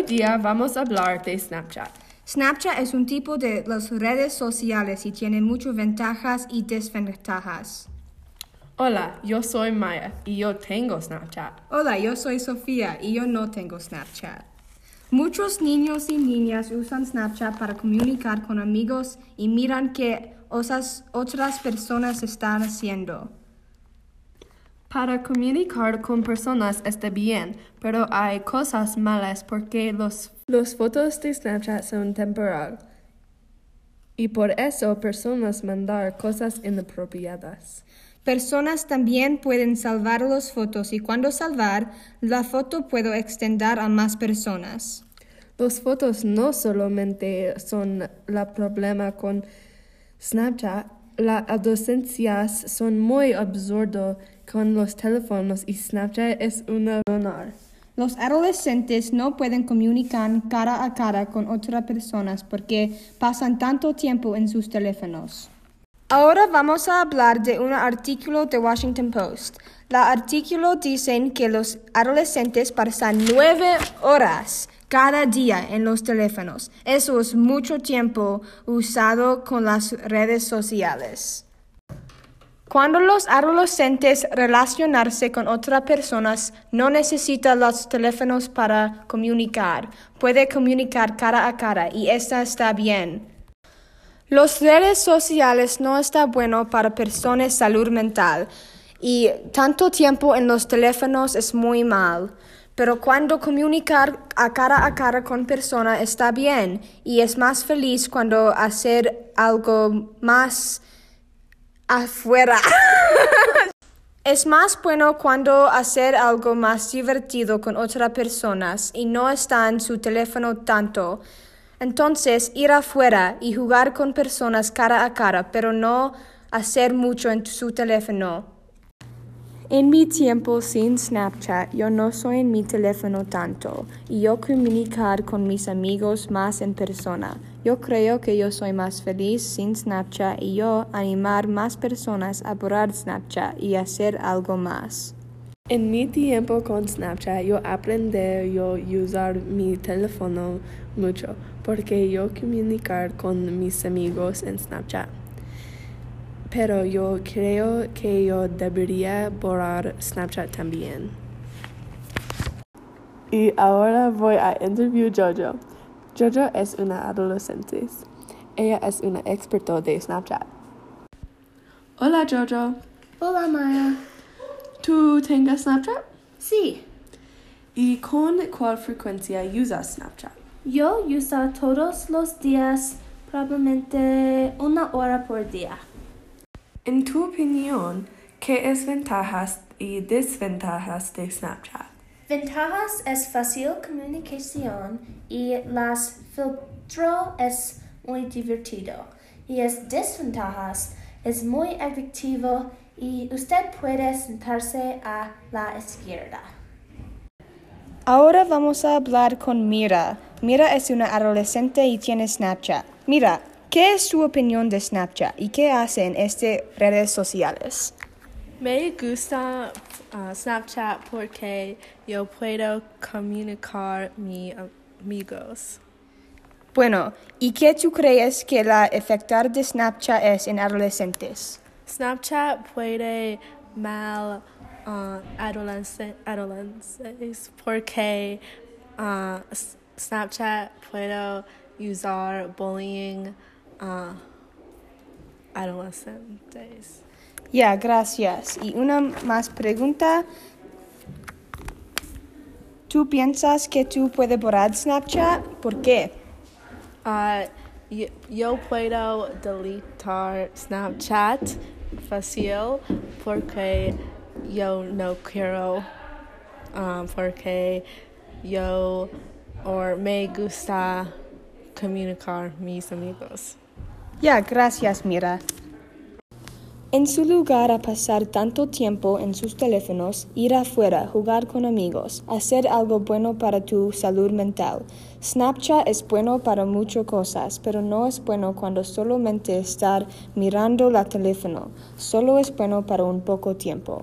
Hoy día vamos a hablar de Snapchat. Snapchat es un tipo de las redes sociales y tiene muchas ventajas y desventajas. Hola, yo soy Maya y yo tengo Snapchat. Hola, yo soy Sofía y yo no tengo Snapchat. Muchos niños y niñas usan Snapchat para comunicar con amigos y miran qué otras personas están haciendo. Para comunicar con personas está bien, pero hay cosas malas porque los, los fotos de Snapchat son temporal. Y por eso personas mandar cosas inapropiadas. Personas también pueden salvar las fotos y cuando salvar, la foto puede extender a más personas. Las fotos no solamente son el problema con Snapchat, las adolescencias son muy absurdo con los teléfonos y Snapchat es una donar. Los adolescentes no pueden comunicar cara a cara con otras personas porque pasan tanto tiempo en sus teléfonos. Ahora vamos a hablar de un artículo de Washington Post. El artículo dice que los adolescentes pasan nueve horas cada día en los teléfonos. Eso es mucho tiempo usado con las redes sociales. Cuando los adolescentes relacionarse con otras personas, no necesitan los teléfonos para comunicar. Puede comunicar cara a cara y eso está bien. Las redes sociales no está bueno para personas salud mental y tanto tiempo en los teléfonos es muy mal. Pero cuando comunicar a cara a cara con persona está bien y es más feliz cuando hacer algo más afuera. es más bueno cuando hacer algo más divertido con otras personas y no está en su teléfono tanto. Entonces, ir afuera y jugar con personas cara a cara, pero no hacer mucho en su teléfono. En mi tiempo sin Snapchat, yo no soy en mi teléfono tanto y yo comunicar con mis amigos más en persona. Yo creo que yo soy más feliz sin Snapchat y yo animar más personas a borrar Snapchat y hacer algo más. En mi tiempo con Snapchat yo aprendí yo usar mi teléfono mucho porque yo comunicar con mis amigos en Snapchat. Pero yo creo que yo debería borrar Snapchat también. Y ahora voy a interview Jojo. Jojo es una adolescente. Ella es una experta de Snapchat. Hola Jojo, Hola Maya. ¿tú tengas Snapchat? Sí, ¿Y con cuál frecuencia usas Snapchat? yo uso todos los días probablemente una hora por día. En tu opinión, ¿qué es ventajas y desventajas de Snapchat? Ventajas es fácil comunicación y las filtro es muy divertido. Y es desventajas es muy adictivo y usted puede sentarse a la izquierda. Ahora vamos a hablar con Mira. Mira es una adolescente y tiene Snapchat. Mira, ¿qué es su opinión de Snapchat y qué hace en estas redes sociales? Me gusta uh, Snapchat porque yo puedo comunicar mis amigos. Bueno, ¿y qué tú crees que la efecto de Snapchat es en adolescentes? Snapchat puede mal uh, adolescen- adolescentes porque uh, S- Snapchat puede usar bullying uh, adolescentes. Ya, gracias. Y una más pregunta. ¿Tú piensas que tú puedes borrar Snapchat? ¿Por qué? Uh, yo, yo puedo deletar Snapchat fácil porque yo no quiero, um, porque yo or me gusta comunicar mis amigos. Ya, gracias, Mira. En su lugar a pasar tanto tiempo en sus teléfonos, ir afuera, jugar con amigos, hacer algo bueno para tu salud mental. Snapchat es bueno para muchas cosas, pero no es bueno cuando solamente estar mirando el teléfono. Solo es bueno para un poco tiempo.